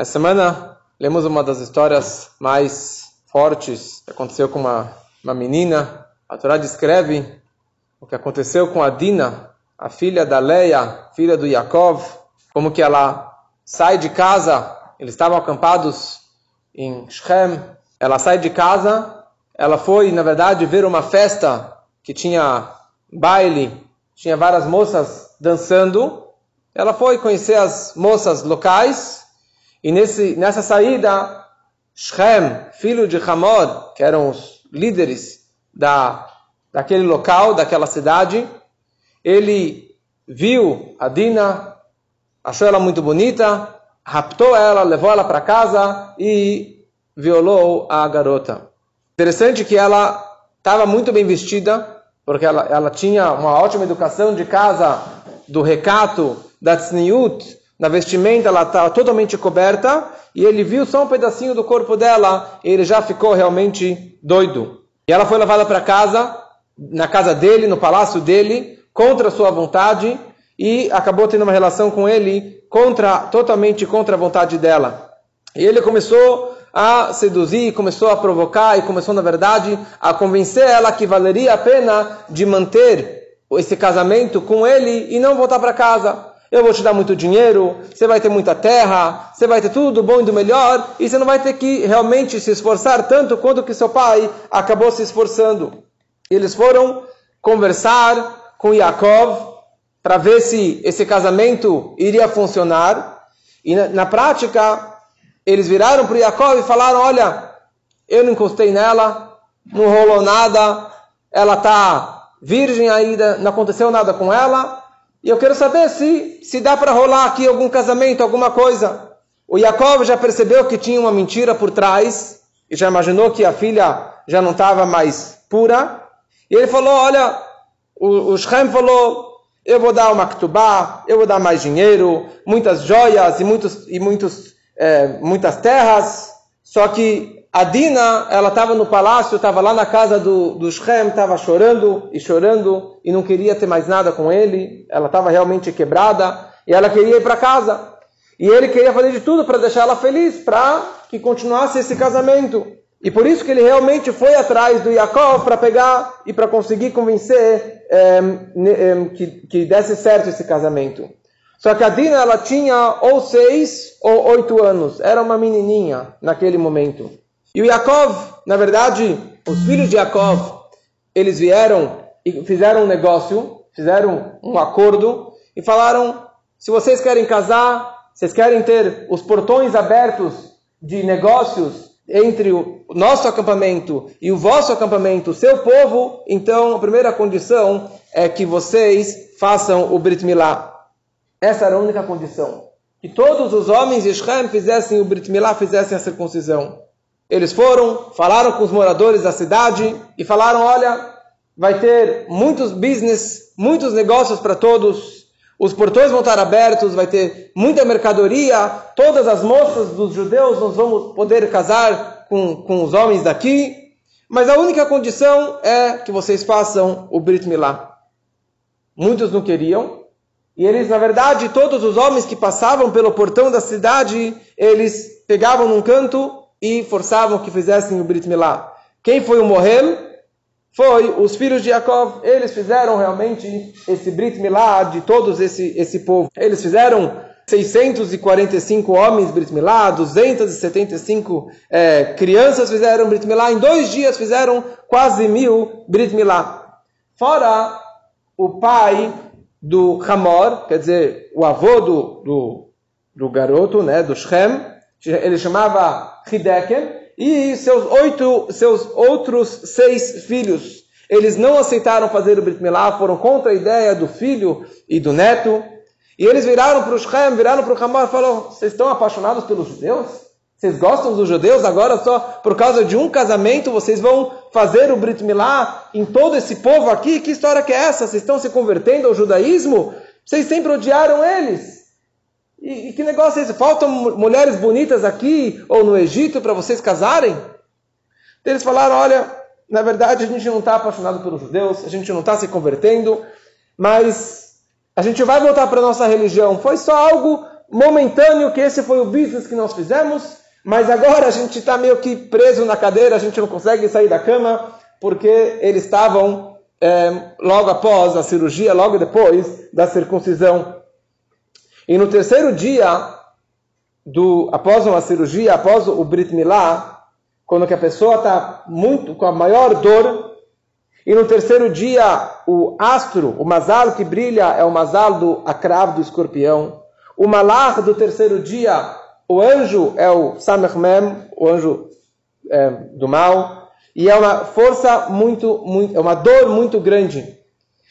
Essa semana lemos uma das histórias mais fortes que aconteceu com uma, uma menina. A Torá descreve o que aconteceu com a Dina, a filha da Leia, filha do Yaakov, como que ela sai de casa, eles estavam acampados em Shem, ela sai de casa, ela foi, na verdade, ver uma festa que tinha baile, tinha várias moças dançando, ela foi conhecer as moças locais, e nesse, nessa saída, Shem, filho de Hamor, que eram os líderes da, daquele local, daquela cidade, ele viu a Dina, achou ela muito bonita, raptou ela, levou ela para casa e violou a garota. Interessante que ela estava muito bem vestida, porque ela, ela tinha uma ótima educação de casa, do recato, da tzniut, na vestimenta ela estava totalmente coberta, e ele viu só um pedacinho do corpo dela, e ele já ficou realmente doido. E ela foi levada para casa, na casa dele, no palácio dele, contra sua vontade, e acabou tendo uma relação com ele contra, totalmente contra a vontade dela. E ele começou a seduzir, começou a provocar e começou, na verdade, a convencer ela que valeria a pena de manter esse casamento com ele e não voltar para casa eu vou te dar muito dinheiro, você vai ter muita terra, você vai ter tudo do bom e do melhor, e você não vai ter que realmente se esforçar tanto quanto que seu pai acabou se esforçando. Eles foram conversar com Yaakov para ver se esse casamento iria funcionar, e na, na prática, eles viraram para Yaakov e falaram: Olha, eu não encostei nela, não rolou nada, ela está virgem ainda, não aconteceu nada com ela, e eu quero saber se, se dá para rolar aqui algum casamento, alguma coisa. O Jacob já percebeu que tinha uma mentira por trás e já imaginou que a filha já não estava mais pura. E ele falou: Olha, o, o Shem falou: Eu vou dar uma ktubá, eu vou dar mais dinheiro, muitas joias e, muitos, e muitos, é, muitas terras. Só que a Dina, ela estava no palácio, estava lá na casa do, do Shem, estava chorando e chorando e não queria ter mais nada com ele. Ela estava realmente quebrada e ela queria ir para casa. E ele queria fazer de tudo para deixar ela feliz, para que continuasse esse casamento. E por isso que ele realmente foi atrás do Yaakov para pegar e para conseguir convencer é, é, que, que desse certo esse casamento. Só que a Dina ela tinha ou seis ou oito anos, era uma menininha naquele momento. E o Yaakov, na verdade, os filhos de Yaakov, eles vieram e fizeram um negócio, fizeram um acordo e falaram: se vocês querem casar, vocês querem ter os portões abertos de negócios entre o nosso acampamento e o vosso acampamento, o seu povo, então a primeira condição é que vocês façam o Brit Milá. Essa era a única condição. Que todos os homens de Shem fizessem o Brit Milá, fizessem a circuncisão. Eles foram, falaram com os moradores da cidade e falaram: olha, vai ter muitos business, muitos negócios para todos, os portões vão estar abertos, vai ter muita mercadoria, todas as moças dos judeus nós vamos poder casar com, com os homens daqui, mas a única condição é que vocês façam o Brit Milá. Muitos não queriam, e eles, na verdade, todos os homens que passavam pelo portão da cidade, eles pegavam num canto e forçavam que fizessem o Brit Milá. Quem foi o Mohel? Foi os filhos de Yaakov. Eles fizeram realmente esse Brit Milá de todos esse, esse povo. Eles fizeram 645 homens Brit Milá, 275 é, crianças fizeram Brit Milá. Em dois dias fizeram quase mil Brit Milá. Fora o pai do Hamor, quer dizer, o avô do, do, do garoto, né, do Shem, ele chamava Hideken, e seus, oito, seus outros seis filhos. Eles não aceitaram fazer o Brit Milá, foram contra a ideia do filho e do neto. E eles viraram para o Shem, viraram para o Hamar e falaram: Vocês estão apaixonados pelos judeus? Vocês gostam dos judeus? Agora só por causa de um casamento vocês vão fazer o Brit Milá em todo esse povo aqui? Que história que é essa? Vocês estão se convertendo ao judaísmo? Vocês sempre odiaram eles. E, e que negócio é esse? Faltam mulheres bonitas aqui ou no Egito para vocês casarem? Eles falaram: olha, na verdade a gente não está apaixonado pelos judeus, a gente não está se convertendo, mas a gente vai voltar para a nossa religião. Foi só algo momentâneo que esse foi o business que nós fizemos, mas agora a gente está meio que preso na cadeira, a gente não consegue sair da cama, porque eles estavam é, logo após a cirurgia, logo depois da circuncisão. E no terceiro dia, do, após uma cirurgia, após o Brit Milá, quando que a pessoa está muito com a maior dor, e no terceiro dia, o astro, o mazal que brilha é o mazal do acravo do escorpião. O malach do terceiro dia, o anjo é o Samech Mem, o anjo é, do mal. E é uma força muito, muito, é uma dor muito grande.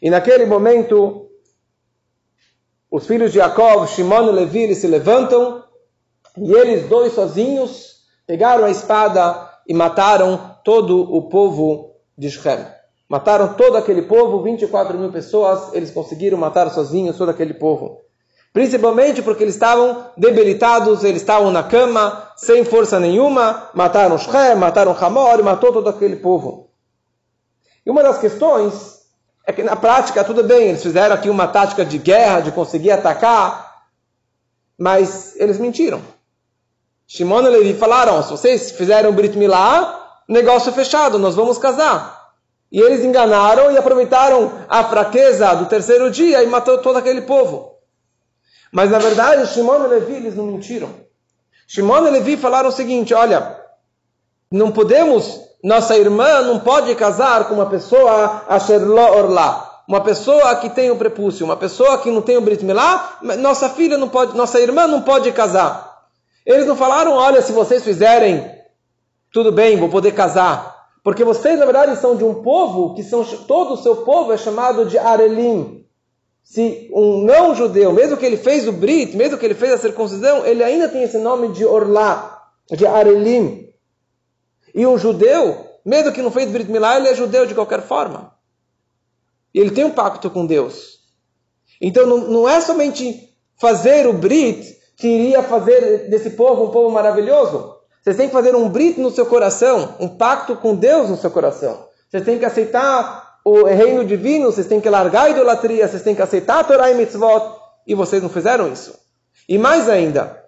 E naquele momento, os filhos de Jacob, Shimon e Levi, eles se levantam e eles dois sozinhos pegaram a espada e mataram todo o povo de Shem. Mataram todo aquele povo, 24 mil pessoas, eles conseguiram matar sozinhos todo aquele povo. Principalmente porque eles estavam debilitados, eles estavam na cama, sem força nenhuma, mataram Shem, mataram Hamor, matou todo aquele povo. E uma das questões é que na prática, tudo bem, eles fizeram aqui uma tática de guerra, de conseguir atacar, mas eles mentiram. Shimon e Levi falaram, se vocês fizeram Brit Milá, negócio fechado, nós vamos casar. E eles enganaram e aproveitaram a fraqueza do terceiro dia e matou todo aquele povo. Mas na verdade, Shimon e Levi, eles não mentiram. Shimon e Levi falaram o seguinte: olha, não podemos, nossa irmã não pode casar com uma pessoa asherlo orla. Uma pessoa que tem o prepúcio, uma pessoa que não tem o Brit Milá, nossa filha não pode, nossa irmã não pode casar. Eles não falaram, olha, se vocês fizerem, tudo bem, vou poder casar. Porque vocês, na verdade, são de um povo que são todo o seu povo é chamado de Arelim. Se um não judeu, mesmo que ele fez o Brit, mesmo que ele fez a circuncisão, ele ainda tem esse nome de Orlá, de Arelim. E um judeu, mesmo que não fez Brit Milá, ele é judeu de qualquer forma. E ele tem um pacto com Deus. Então não, não é somente fazer o Brit que iria fazer desse povo um povo maravilhoso. Vocês têm que fazer um brito no seu coração, um pacto com Deus no seu coração. Vocês têm que aceitar o reino divino, vocês têm que largar a idolatria, vocês têm que aceitar a Torá e mitzvot. E vocês não fizeram isso. E mais ainda,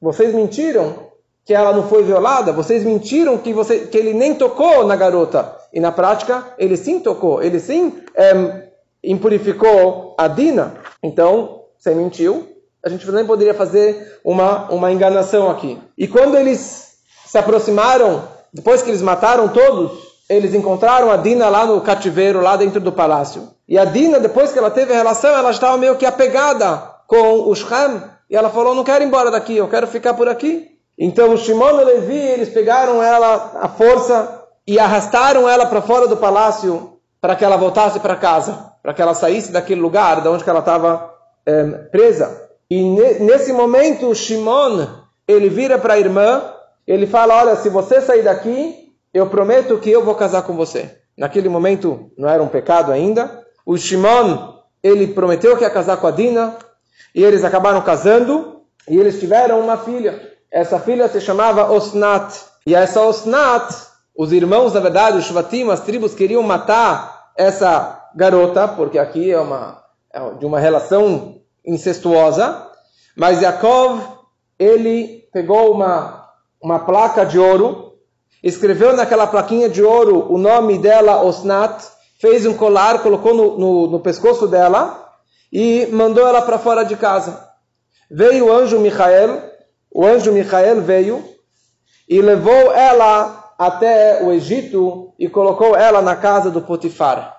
vocês mentiram que ela não foi violada, vocês mentiram que, você, que ele nem tocou na garota. E na prática, ele sim tocou, ele sim é, impurificou a Dina. Então, você mentiu, a gente nem poderia fazer uma, uma enganação aqui. E quando eles se aproximaram, depois que eles mataram todos, eles encontraram a Dina lá no cativeiro, lá dentro do palácio. E a Dina, depois que ela teve a relação, ela estava meio que apegada com o Shem. E ela falou, não quero ir embora daqui, eu quero ficar por aqui. Então o Shimon e Levi, eles pegaram ela à força e arrastaram ela para fora do palácio para que ela voltasse para casa, para que ela saísse daquele lugar de onde ela estava é, presa. E nesse momento, o Shimon, ele vira para a irmã ele fala: Olha, se você sair daqui, eu prometo que eu vou casar com você. Naquele momento não era um pecado ainda. O Shimon, ele prometeu que ia casar com a Dina, e eles acabaram casando, e eles tiveram uma filha. Essa filha se chamava Osnat. E essa Osnat, os irmãos, na verdade, os Shvatim, as tribos, queriam matar essa garota, porque aqui é uma é de uma relação incestuosa. Mas Yaakov, ele pegou uma uma placa de ouro, escreveu naquela plaquinha de ouro o nome dela, Osnat, fez um colar, colocou no, no, no pescoço dela e mandou ela para fora de casa. Veio o anjo Michael, o anjo Michael veio e levou ela até o Egito e colocou ela na casa do Potifar.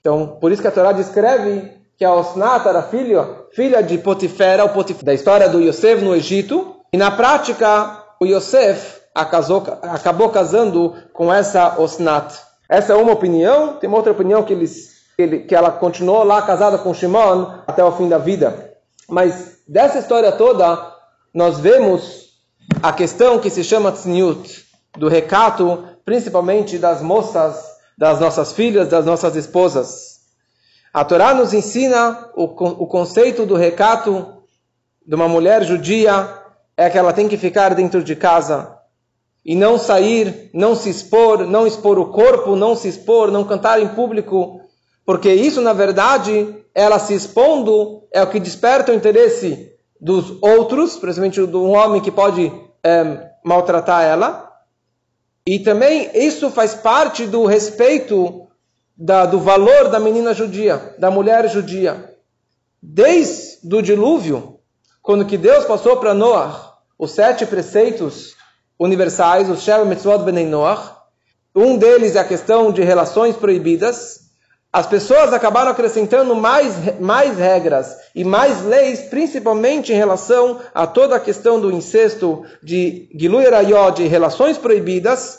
Então, por isso que a Torá descreve que a Osnat era filha, filha de Potifera, o da história do Yosef no Egito. E na prática, o Yosef acabou casando com essa Osnat. Essa é uma opinião. Tem uma outra opinião que, eles, que ela continuou lá casada com Shimon até o fim da vida. Mas dessa história toda, nós vemos a questão que se chama tzniut, do recato, principalmente das moças, das nossas filhas, das nossas esposas. A Torá nos ensina o, o conceito do recato de uma mulher judia é que ela tem que ficar dentro de casa e não sair, não se expor, não expor o corpo, não se expor, não cantar em público, porque isso, na verdade, ela se expondo é o que desperta o interesse dos outros, principalmente do homem que pode é, maltratar ela. E também isso faz parte do respeito da, do valor da menina judia, da mulher judia. Desde o dilúvio, quando que Deus passou para Noah os sete preceitos universais, os Sheva Mitzvot Bnei Noach, um deles é a questão de relações proibidas, as pessoas acabaram acrescentando mais, mais regras e mais leis, principalmente em relação a toda a questão do incesto, de Gilu Erayó, de relações proibidas.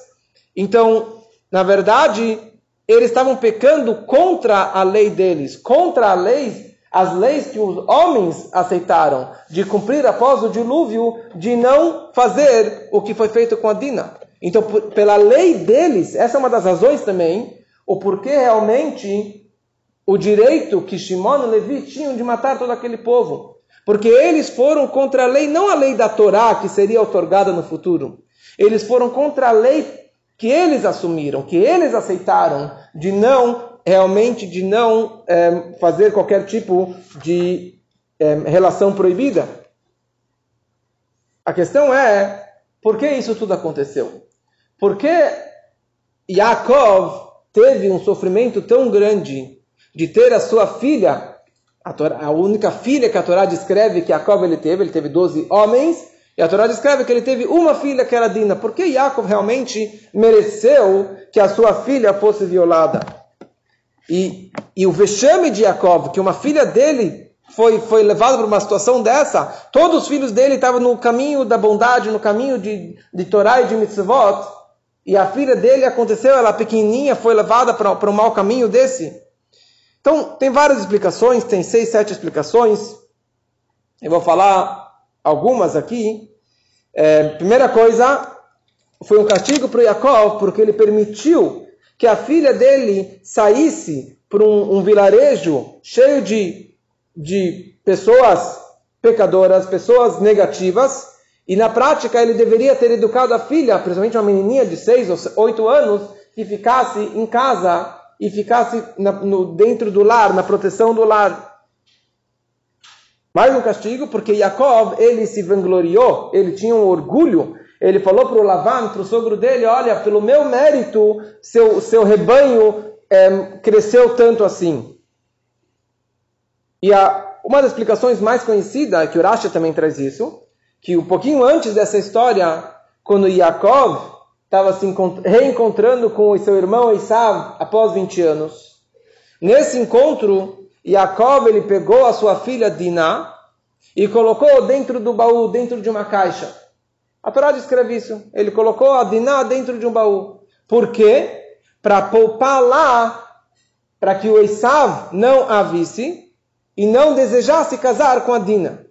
Então, na verdade, eles estavam pecando contra a lei deles, contra a lei, as leis que os homens aceitaram de cumprir após o dilúvio, de não fazer o que foi feito com a Dina. Então, por, pela lei deles, essa é uma das razões também o porquê realmente o direito que Shimon e Levi tinham de matar todo aquele povo. Porque eles foram contra a lei, não a lei da Torá, que seria otorgada no futuro. Eles foram contra a lei que eles assumiram, que eles aceitaram, de não, realmente, de não é, fazer qualquer tipo de é, relação proibida. A questão é, por que isso tudo aconteceu? Por que Yaakov teve um sofrimento tão grande de ter a sua filha, a, Torá, a única filha que a Torá descreve que Jacob ele teve, ele teve 12 homens, e a Torá descreve que ele teve uma filha que era Dina. Por que Jacob realmente mereceu que a sua filha fosse violada? E, e o vexame de Jacob, que uma filha dele foi, foi levada para uma situação dessa, todos os filhos dele estavam no caminho da bondade, no caminho de, de Torá e de mitzvot, e a filha dele aconteceu, ela pequenininha, foi levada para, um mau caminho desse. Então, tem várias explicações, tem seis, sete explicações. Eu vou falar algumas aqui. É, primeira coisa, foi um castigo para Jacob, porque ele permitiu que a filha dele saísse para um, um vilarejo cheio de, de pessoas pecadoras, pessoas negativas, e na prática ele deveria ter educado a filha, principalmente uma menininha de 6 ou 8 anos, que ficasse em casa e ficasse na, no, dentro do lar, na proteção do lar. Mais um castigo, porque Jacob, ele se vangloriou, ele tinha um orgulho, ele falou para o Lavan, para o sogro dele, olha, pelo meu mérito, seu, seu rebanho é, cresceu tanto assim. E a, uma das explicações mais conhecidas, que o também traz isso, que um pouquinho antes dessa história, quando Yaakov estava se reencontrando com seu irmão Esav após 20 anos, nesse encontro, Yaakov ele pegou a sua filha Diná e colocou dentro do baú, dentro de uma caixa. A Torá descreve isso. Ele colocou a Diná dentro de um baú. Por quê? Para poupar lá, para que o Esav não a visse e não desejasse casar com a Dina.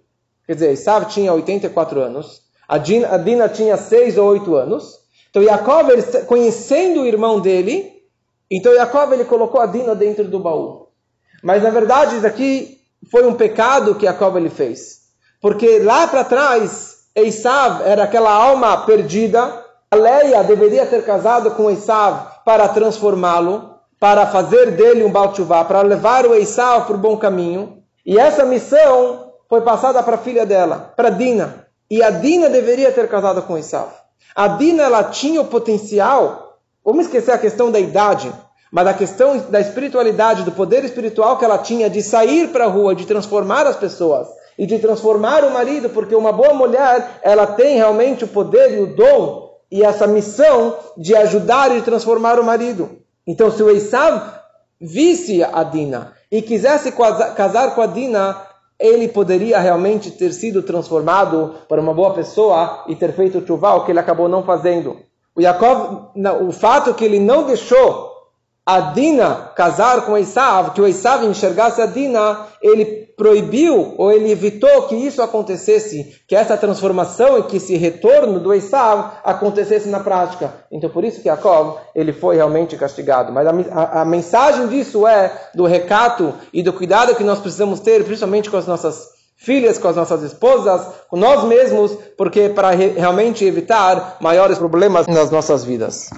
Quer dizer, Esav tinha 84 anos, a Dina, tinha 6 ou 8 anos. Então Yaakov, ele, conhecendo o irmão dele, então Yaakov ele colocou a Dina dentro do baú. Mas na verdade isso aqui foi um pecado que Yaakov ele fez. Porque lá para trás, Esav era aquela alma perdida. A Leia deveria ter casado com Esav para transformá-lo, para fazer dele um Balchuvá, para levar o Esav para o bom caminho. E essa missão foi passada para a filha dela, para Dina. E a Dina deveria ter casado com Esav. A Dina ela tinha o potencial, vamos esquecer a questão da idade, mas a questão da espiritualidade, do poder espiritual que ela tinha de sair para a rua, de transformar as pessoas e de transformar o marido, porque uma boa mulher, ela tem realmente o poder e o dom e essa missão de ajudar e transformar o marido. Então, se o Esav visse a Dina e quisesse casar com a Dina, ele poderia realmente ter sido transformado para uma boa pessoa e ter feito o que ele acabou não fazendo. O Yaakov, o fato que ele não deixou a Dina casar com Esav, que o Esav enxergasse a Dina, ele proibiu ou ele evitou que isso acontecesse, que essa transformação e que esse retorno do Esav acontecesse na prática. Então por isso que Jacob ele foi realmente castigado. Mas a, a, a mensagem disso é do recato e do cuidado que nós precisamos ter, principalmente com as nossas filhas, com as nossas esposas, com nós mesmos, porque para re, realmente evitar maiores problemas nas nossas vidas.